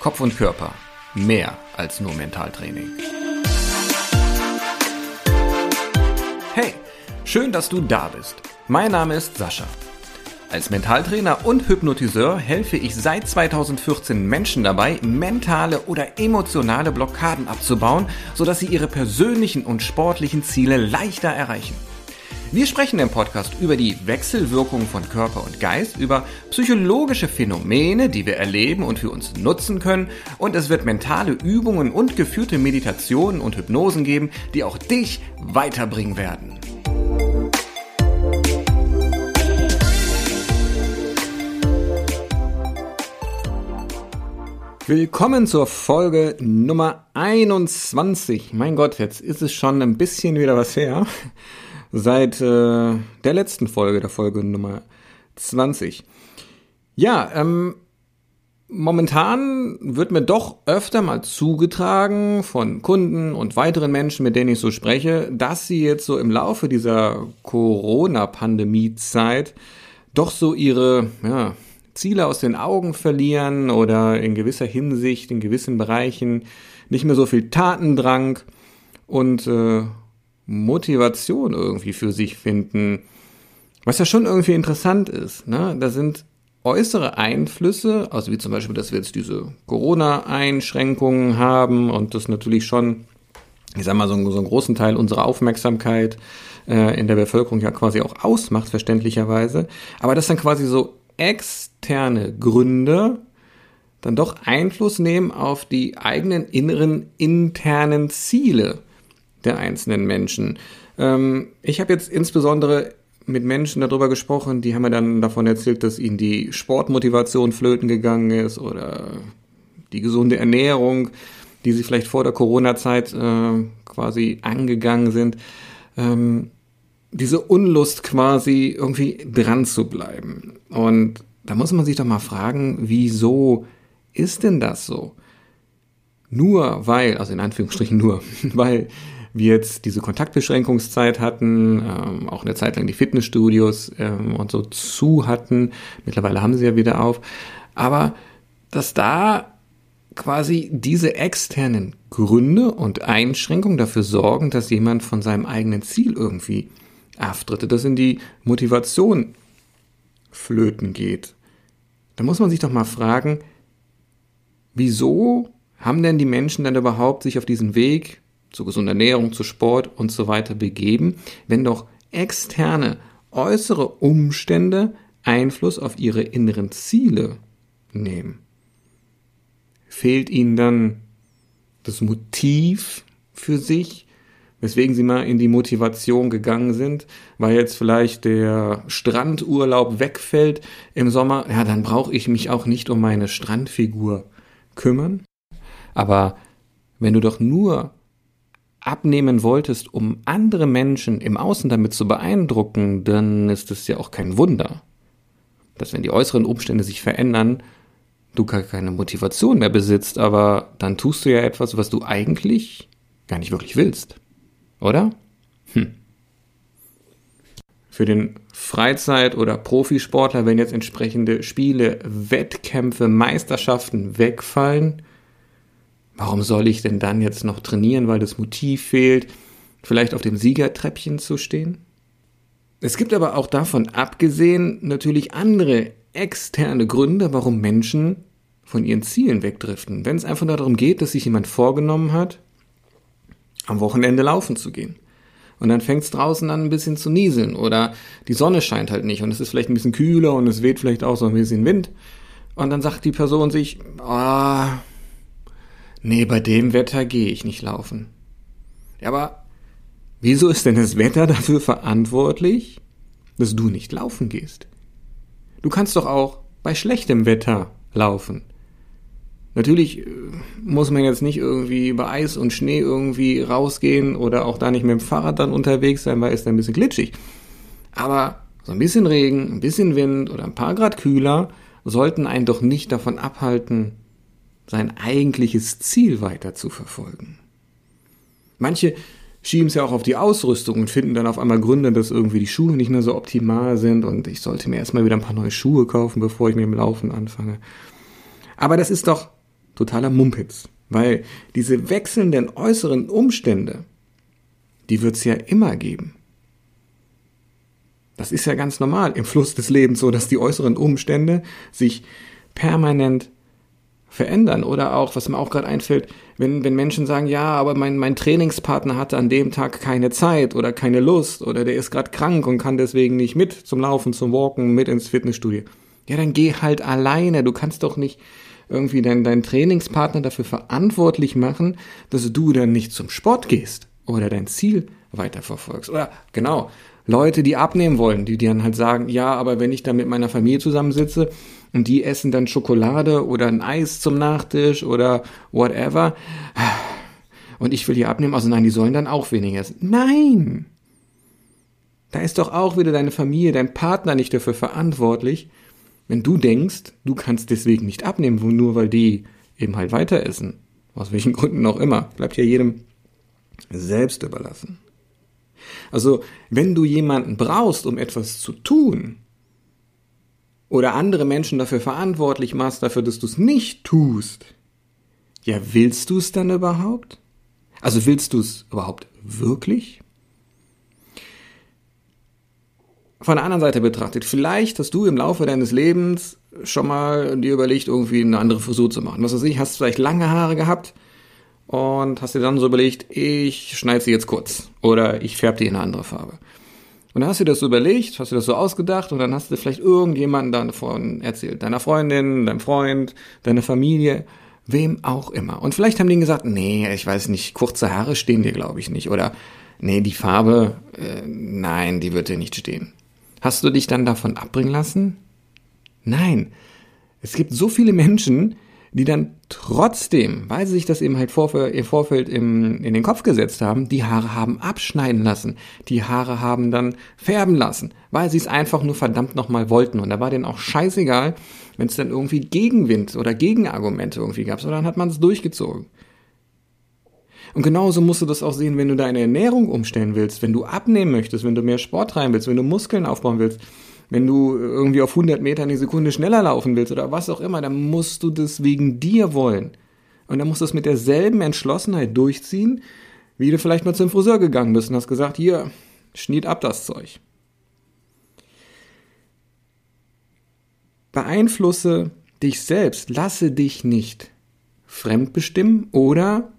Kopf und Körper. Mehr als nur Mentaltraining. Hey, schön, dass du da bist. Mein Name ist Sascha. Als Mentaltrainer und Hypnotiseur helfe ich seit 2014 Menschen dabei, mentale oder emotionale Blockaden abzubauen, sodass sie ihre persönlichen und sportlichen Ziele leichter erreichen. Wir sprechen im Podcast über die Wechselwirkung von Körper und Geist, über psychologische Phänomene, die wir erleben und für uns nutzen können, und es wird mentale Übungen und geführte Meditationen und Hypnosen geben, die auch dich weiterbringen werden. Willkommen zur Folge Nummer 21. Mein Gott, jetzt ist es schon ein bisschen wieder was her seit äh, der letzten Folge, der Folge Nummer 20. Ja, ähm, momentan wird mir doch öfter mal zugetragen von Kunden und weiteren Menschen, mit denen ich so spreche, dass sie jetzt so im Laufe dieser Corona-Pandemie-Zeit doch so ihre ja, Ziele aus den Augen verlieren oder in gewisser Hinsicht, in gewissen Bereichen nicht mehr so viel Tatendrang und äh, Motivation irgendwie für sich finden. Was ja schon irgendwie interessant ist. Ne? Da sind äußere Einflüsse, also wie zum Beispiel, dass wir jetzt diese Corona-Einschränkungen haben und das natürlich schon, ich sag mal, so, einen, so einen großen Teil unserer Aufmerksamkeit äh, in der Bevölkerung ja quasi auch ausmacht, verständlicherweise. Aber das dann quasi so externe Gründe dann doch Einfluss nehmen auf die eigenen inneren internen Ziele der einzelnen Menschen. Ähm, ich habe jetzt insbesondere mit Menschen darüber gesprochen, die haben mir dann davon erzählt, dass ihnen die Sportmotivation flöten gegangen ist oder die gesunde Ernährung, die sie vielleicht vor der Corona-Zeit äh, quasi angegangen sind. Ähm, diese Unlust quasi irgendwie dran zu bleiben. Und da muss man sich doch mal fragen, wieso ist denn das so? Nur weil, also in Anführungsstrichen nur, weil wir jetzt diese Kontaktbeschränkungszeit hatten, ähm, auch eine Zeit lang die Fitnessstudios ähm, und so zu hatten. Mittlerweile haben sie ja wieder auf. Aber dass da quasi diese externen Gründe und Einschränkungen dafür sorgen, dass jemand von seinem eigenen Ziel irgendwie abtritt, dass in die Motivation flöten geht. Da muss man sich doch mal fragen, wieso haben denn die Menschen dann überhaupt sich auf diesen Weg zu gesunder Ernährung, zu Sport und so weiter begeben, wenn doch externe, äußere Umstände Einfluss auf ihre inneren Ziele nehmen. Fehlt ihnen dann das Motiv für sich, weswegen sie mal in die Motivation gegangen sind, weil jetzt vielleicht der Strandurlaub wegfällt im Sommer, ja, dann brauche ich mich auch nicht um meine Strandfigur kümmern. Aber wenn du doch nur abnehmen wolltest, um andere Menschen im Außen damit zu beeindrucken, dann ist es ja auch kein Wunder, dass wenn die äußeren Umstände sich verändern, du gar keine Motivation mehr besitzt, aber dann tust du ja etwas, was du eigentlich gar nicht wirklich willst. Oder? Hm. Für den Freizeit- oder Profisportler, wenn jetzt entsprechende Spiele, Wettkämpfe, Meisterschaften wegfallen, Warum soll ich denn dann jetzt noch trainieren, weil das Motiv fehlt, vielleicht auf dem Siegertreppchen zu stehen? Es gibt aber auch davon abgesehen natürlich andere externe Gründe, warum Menschen von ihren Zielen wegdriften. Wenn es einfach darum geht, dass sich jemand vorgenommen hat, am Wochenende laufen zu gehen. Und dann fängt es draußen an ein bisschen zu nieseln oder die Sonne scheint halt nicht und es ist vielleicht ein bisschen kühler und es weht vielleicht auch so ein bisschen Wind. Und dann sagt die Person sich, ah, oh, nee, bei dem Wetter gehe ich nicht laufen. Ja, aber wieso ist denn das Wetter dafür verantwortlich, dass du nicht laufen gehst? Du kannst doch auch bei schlechtem Wetter laufen. Natürlich äh, muss man jetzt nicht irgendwie bei Eis und Schnee irgendwie rausgehen oder auch da nicht mit dem Fahrrad dann unterwegs sein, weil es dann ein bisschen glitschig. Aber so ein bisschen Regen, ein bisschen Wind oder ein paar Grad kühler sollten einen doch nicht davon abhalten, sein eigentliches Ziel weiter zu verfolgen. Manche schieben es ja auch auf die Ausrüstung und finden dann auf einmal Gründe, dass irgendwie die Schuhe nicht mehr so optimal sind und ich sollte mir erstmal wieder ein paar neue Schuhe kaufen, bevor ich mit dem Laufen anfange. Aber das ist doch totaler Mumpitz. Weil diese wechselnden äußeren Umstände, die wird es ja immer geben. Das ist ja ganz normal im Fluss des Lebens so, dass die äußeren Umstände sich permanent verändern. Oder auch, was mir auch gerade einfällt, wenn, wenn Menschen sagen, ja, aber mein, mein Trainingspartner hatte an dem Tag keine Zeit oder keine Lust oder der ist gerade krank und kann deswegen nicht mit zum Laufen, zum Walken, mit ins Fitnessstudio. Ja, dann geh halt alleine. Du kannst doch nicht irgendwie deinen, deinen Trainingspartner dafür verantwortlich machen, dass du dann nicht zum Sport gehst oder dein Ziel weiterverfolgst. Oder genau, Leute, die abnehmen wollen, die, die dann halt sagen, ja, aber wenn ich dann mit meiner Familie zusammensitze und die essen dann Schokolade oder ein Eis zum Nachtisch oder whatever und ich will die abnehmen, also nein, die sollen dann auch weniger essen. Nein! Da ist doch auch wieder deine Familie, dein Partner nicht dafür verantwortlich, wenn du denkst, du kannst deswegen nicht abnehmen, nur weil die eben halt weiter essen. Aus welchen Gründen auch immer. Bleibt ja jedem selbst überlassen. Also, wenn du jemanden brauchst, um etwas zu tun, oder andere Menschen dafür verantwortlich machst, dafür, dass du es nicht tust, ja, willst du es dann überhaupt? Also willst du es überhaupt wirklich? Von der anderen Seite betrachtet, vielleicht hast du im Laufe deines Lebens schon mal dir überlegt, irgendwie eine andere Frisur zu machen. Was weiß ich, hast vielleicht lange Haare gehabt und hast dir dann so überlegt, ich schneide sie jetzt kurz oder ich färbe die in eine andere Farbe. Und dann hast du dir das so überlegt, hast du das so ausgedacht und dann hast du vielleicht irgendjemanden davon erzählt. Deiner Freundin, deinem Freund, deiner Familie, wem auch immer. Und vielleicht haben die gesagt, nee, ich weiß nicht, kurze Haare stehen dir, glaube ich, nicht. Oder nee, die Farbe, äh, nein, die wird dir nicht stehen. Hast du dich dann davon abbringen lassen? Nein. Es gibt so viele Menschen, die dann trotzdem, weil sie sich das eben halt im Vorfeld im, in den Kopf gesetzt haben, die Haare haben abschneiden lassen, die Haare haben dann färben lassen, weil sie es einfach nur verdammt nochmal wollten. Und da war denen auch scheißegal, wenn es dann irgendwie Gegenwind oder Gegenargumente irgendwie gab, sondern hat man es durchgezogen. Und genauso musst du das auch sehen, wenn du deine Ernährung umstellen willst, wenn du abnehmen möchtest, wenn du mehr Sport treiben willst, wenn du Muskeln aufbauen willst wenn du irgendwie auf 100 Meter eine Sekunde schneller laufen willst oder was auch immer, dann musst du das wegen dir wollen. Und dann musst du es mit derselben Entschlossenheit durchziehen, wie du vielleicht mal zum Friseur gegangen bist und hast gesagt, hier, schniet ab das Zeug. Beeinflusse dich selbst, lasse dich nicht fremdbestimmen oder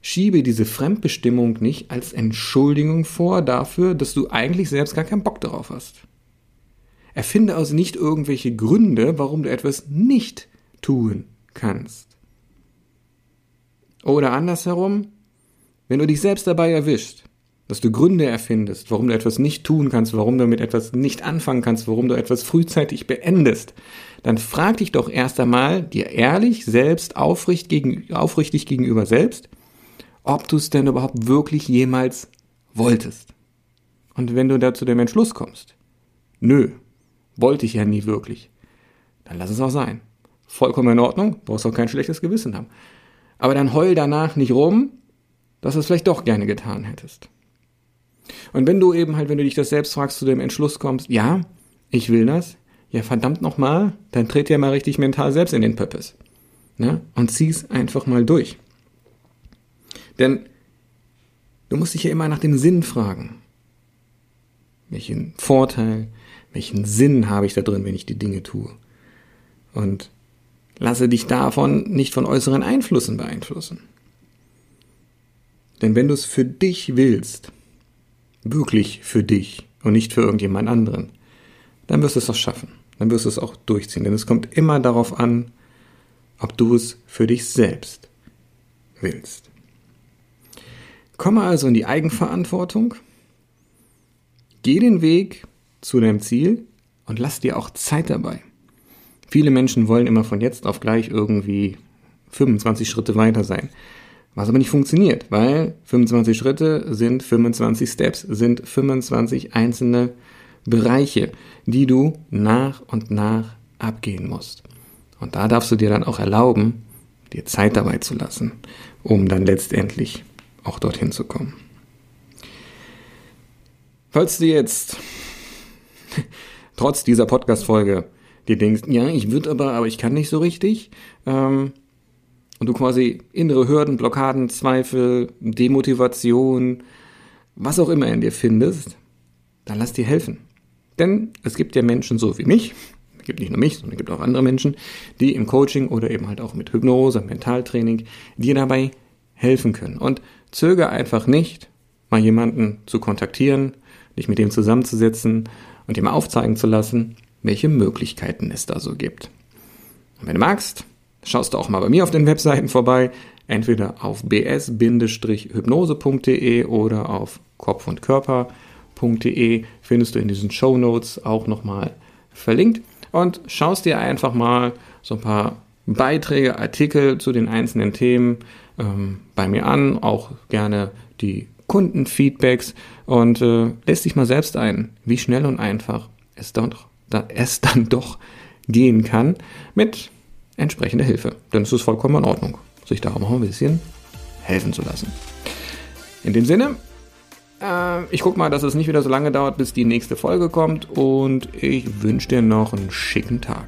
schiebe diese Fremdbestimmung nicht als Entschuldigung vor dafür, dass du eigentlich selbst gar keinen Bock darauf hast. Erfinde also nicht irgendwelche Gründe, warum du etwas nicht tun kannst. Oder andersherum, wenn du dich selbst dabei erwischt, dass du Gründe erfindest, warum du etwas nicht tun kannst, warum du mit etwas nicht anfangen kannst, warum du etwas frühzeitig beendest, dann frag dich doch erst einmal dir ehrlich selbst, aufrichtig, gegen, aufrichtig gegenüber selbst, ob du es denn überhaupt wirklich jemals wolltest. Und wenn du da zu dem Entschluss kommst, nö, wollte ich ja nie wirklich. Dann lass es auch sein. Vollkommen in Ordnung, brauchst auch kein schlechtes Gewissen haben. Aber dann heul danach nicht rum, dass du es vielleicht doch gerne getan hättest. Und wenn du eben halt, wenn du dich das selbst fragst, zu dem Entschluss kommst, ja, ich will das, ja verdammt nochmal, dann tritt ja mal richtig mental selbst in den Pöppes. Ne? Und zieh's einfach mal durch. Denn du musst dich ja immer nach dem Sinn fragen. Welchen Vorteil, welchen Sinn habe ich da drin, wenn ich die Dinge tue? Und lasse dich davon nicht von äußeren Einflüssen beeinflussen. Denn wenn du es für dich willst, wirklich für dich und nicht für irgendjemand anderen, dann wirst du es auch schaffen. Dann wirst du es auch durchziehen. Denn es kommt immer darauf an, ob du es für dich selbst willst. Komme also in die Eigenverantwortung. Geh den Weg, zu deinem Ziel und lass dir auch Zeit dabei. Viele Menschen wollen immer von jetzt auf gleich irgendwie 25 Schritte weiter sein. Was aber nicht funktioniert, weil 25 Schritte sind 25 Steps, sind 25 einzelne Bereiche, die du nach und nach abgehen musst. Und da darfst du dir dann auch erlauben, dir Zeit dabei zu lassen, um dann letztendlich auch dorthin zu kommen. Falls du jetzt trotz dieser Podcast-Folge dir denkst, ja, ich würde aber, aber ich kann nicht so richtig, ähm, und du quasi innere Hürden, Blockaden, Zweifel, Demotivation, was auch immer in dir findest, dann lass dir helfen. Denn es gibt ja Menschen so wie mich, es gibt nicht nur mich, sondern es gibt auch andere Menschen, die im Coaching oder eben halt auch mit Hypnose, Mentaltraining, dir dabei helfen können. Und zöger einfach nicht, mal jemanden zu kontaktieren, dich mit dem zusammenzusetzen und ihm aufzeigen zu lassen, welche Möglichkeiten es da so gibt. Und wenn du magst, schaust du auch mal bei mir auf den Webseiten vorbei, entweder auf bs-hypnose.de oder auf kopf und körper.de findest du in diesen Show Notes auch nochmal verlinkt. Und schaust dir einfach mal so ein paar Beiträge, Artikel zu den einzelnen Themen ähm, bei mir an, auch gerne die Kundenfeedbacks und äh, lässt dich mal selbst ein, wie schnell und einfach es, doch, da, es dann doch gehen kann mit entsprechender Hilfe. Denn es ist vollkommen in Ordnung, sich da auch ein bisschen helfen zu lassen. In dem Sinne, äh, ich gucke mal, dass es nicht wieder so lange dauert, bis die nächste Folge kommt und ich wünsche dir noch einen schicken Tag.